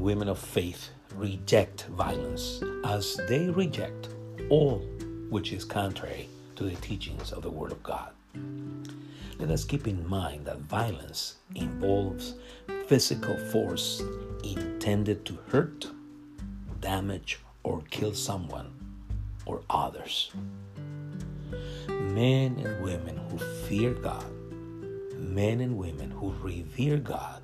women of faith reject violence as they reject all which is contrary to the teachings of the Word of God. Let us keep in mind that violence involves physical force intended to hurt, damage, or kill someone or others. Men and women who fear God, men and women who revere God,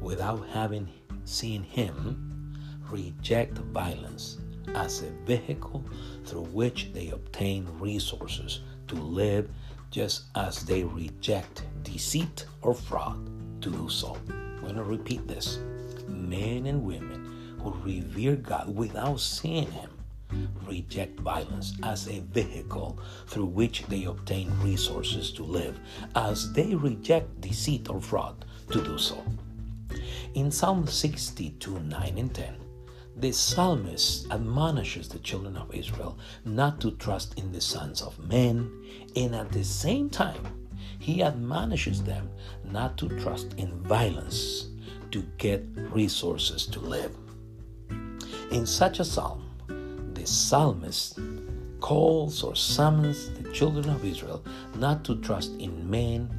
without having seen Him, reject violence as a vehicle through which they obtain resources to live just as they reject deceit or fraud to do so. I'm going to repeat this. Men and women who revere God without seeing Him reject violence as a vehicle through which they obtain resources to live, as they reject deceit or fraud to do so. In Psalm 62 9 and 10, the psalmist admonishes the children of Israel not to trust in the sons of men, and at the same time, he admonishes them not to trust in violence to get resources to live. In such a psalm, the psalmist calls or summons the children of Israel not to trust in men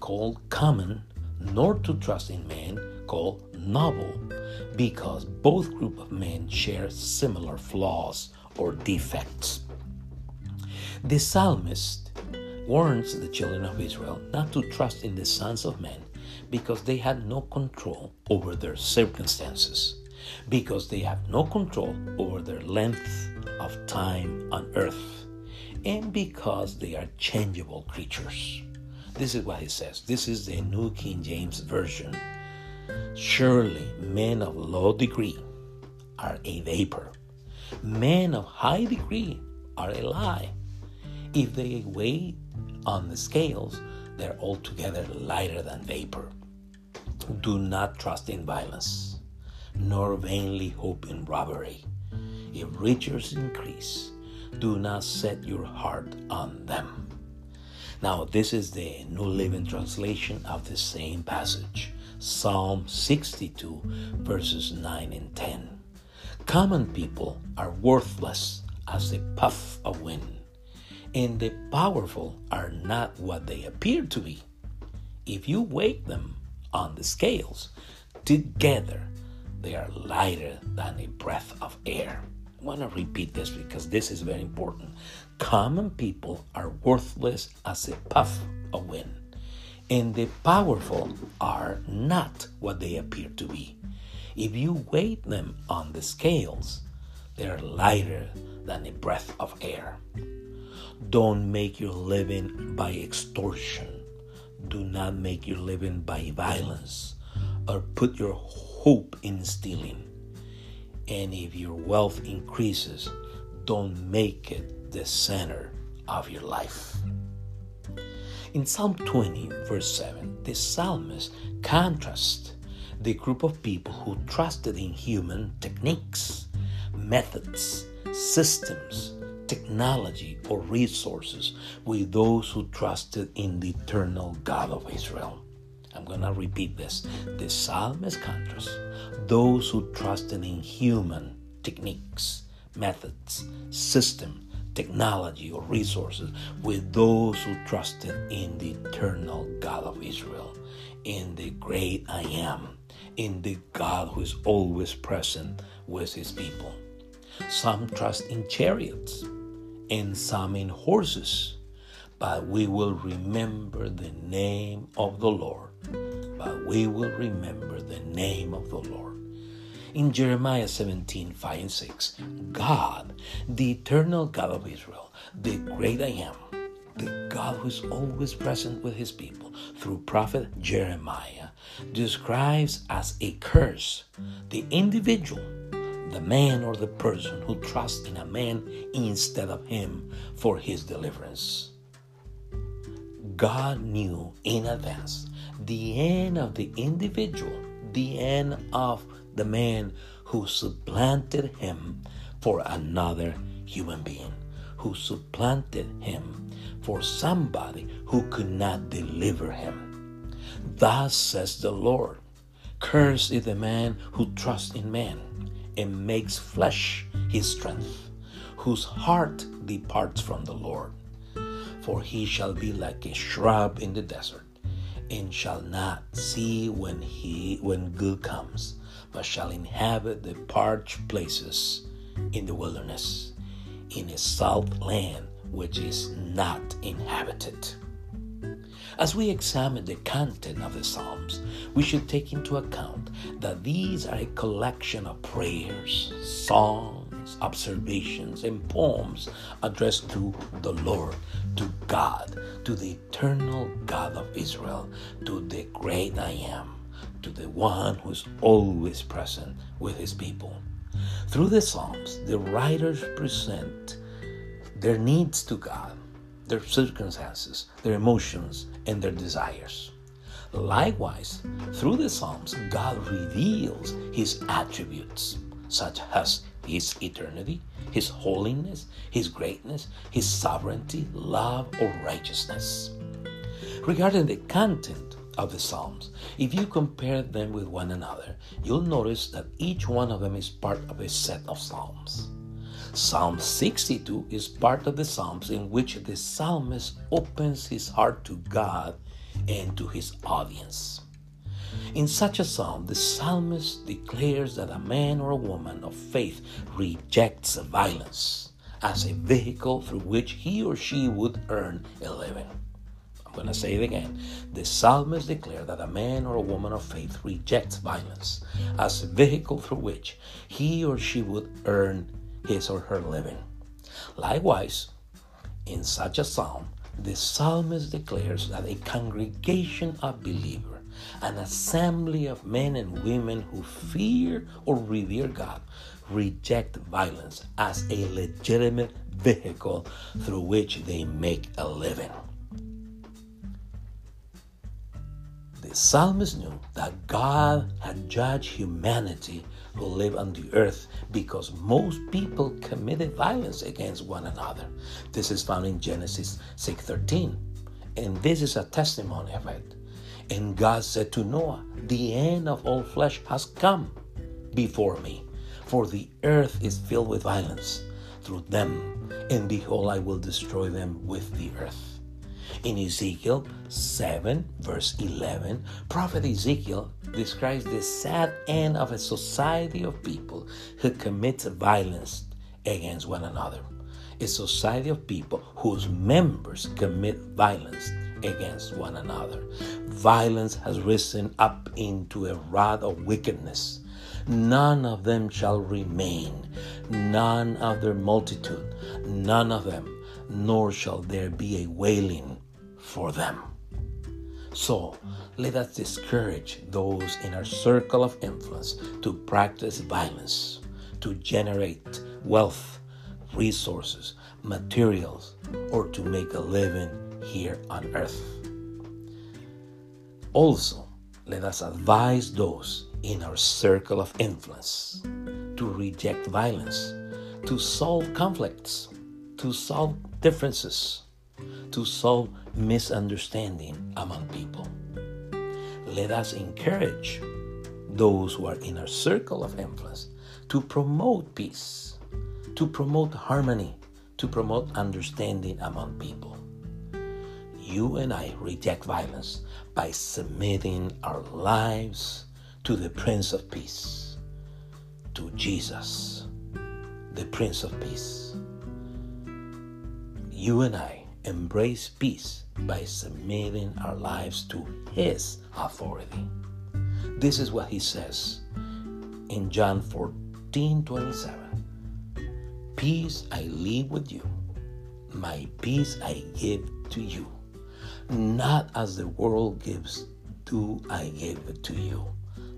called common, nor to trust in men called noble because both group of men share similar flaws or defects. The psalmist warns the children of Israel not to trust in the sons of men because they had no control over their circumstances, because they have no control over their length of time on earth, and because they are changeable creatures. This is what he says. This is the New King James Version. Surely men of low degree are a vapor. Men of high degree are a lie. If they weigh on the scales, they're altogether lighter than vapor. Do not trust in violence, nor vainly hope in robbery. If riches increase, do not set your heart on them. Now, this is the New Living Translation of the same passage. Psalm 62, verses 9 and 10. Common people are worthless as a puff of wind, and the powerful are not what they appear to be. If you weigh them on the scales, together they are lighter than a breath of air. I want to repeat this because this is very important. Common people are worthless as a puff of wind and the powerful are not what they appear to be. If you weigh them on the scales, they're lighter than a breath of air. Don't make your living by extortion. Do not make your living by violence or put your hope in stealing. And if your wealth increases, don't make it the center of your life. In Psalm 20, verse 7, the psalmist contrasts the group of people who trusted in human techniques, methods, systems, technology, or resources with those who trusted in the eternal God of Israel. I'm going to repeat this. The psalmist contrasts those who trusted in human techniques, methods, systems, technology or resources with those who trusted in the eternal God of Israel, in the great I am, in the God who is always present with his people. Some trust in chariots and some in horses, but we will remember the name of the Lord. But we will remember the name of the Lord in Jeremiah 17 5 and 6. God, the eternal God of Israel, the great I am, the God who is always present with his people through prophet Jeremiah, describes as a curse the individual, the man or the person who trusts in a man instead of him for his deliverance. God knew in advance the end of the individual, the end of the man who supplanted him for another human being, who supplanted him for somebody who could not deliver him. Thus says the Lord Cursed is the man who trusts in man and makes flesh his strength, whose heart departs from the Lord. For he shall be like a shrub in the desert, and shall not see when he when good comes, but shall inhabit the parched places in the wilderness, in a salt land which is not inhabited. As we examine the content of the Psalms, we should take into account that these are a collection of prayers, songs, observations, and poems addressed to the Lord, to God, to the eternal God of Israel, to the great I am, to the one who is always present with his people. Through the Psalms, the writers present their needs to God their circumstances, their emotions, and their desires. Likewise, through the Psalms, God reveals His attributes, such as His eternity, His holiness, His greatness, His sovereignty, love, or righteousness. Regarding the content of the Psalms, if you compare them with one another, you'll notice that each one of them is part of a set of Psalms. Psalm 62 is part of the Psalms in which the psalmist opens his heart to God and to his audience. In such a psalm, the psalmist declares that a man or a woman of faith rejects violence as a vehicle through which he or she would earn a living. Going to say it again. The psalmist declares that a man or a woman of faith rejects violence as a vehicle through which he or she would earn his or her living. Likewise, in such a psalm, the psalmist declares that a congregation of believers, an assembly of men and women who fear or revere God, reject violence as a legitimate vehicle through which they make a living. The psalmist knew that God had judged humanity who live on the earth because most people committed violence against one another. This is found in Genesis 6:13. And this is a testimony of it. And God said to Noah, The end of all flesh has come before me, for the earth is filled with violence through them, and behold, I will destroy them with the earth. In Ezekiel 7, verse 11, Prophet Ezekiel describes the sad end of a society of people who commit violence against one another. A society of people whose members commit violence against one another. Violence has risen up into a rod of wickedness. None of them shall remain, none of their multitude, none of them, nor shall there be a wailing for them. So let us discourage those in our circle of influence to practice violence, to generate wealth, resources, materials, or to make a living here on earth. Also, let us advise those in our circle of influence to reject violence, to solve conflicts, to solve differences, to solve misunderstanding among people. Let us encourage those who are in our circle of influence to promote peace, to promote harmony, to promote understanding among people. You and I reject violence by submitting our lives to the Prince of Peace, to Jesus, the Prince of Peace. You and I embrace peace by submitting our lives to His authority. This is what He says in John 14 27. Peace I leave with you, my peace I give to you. Not as the world gives, do I give it to you.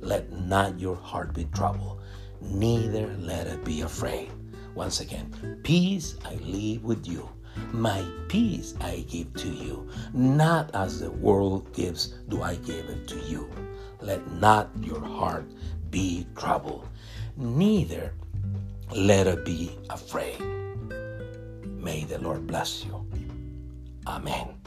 Let not your heart be troubled, neither let it be afraid. Once again, peace I leave with you my peace I give to you, not as the world gives, do I give it to you. Let not your heart be troubled, neither let it be afraid. May the Lord bless you. Amen.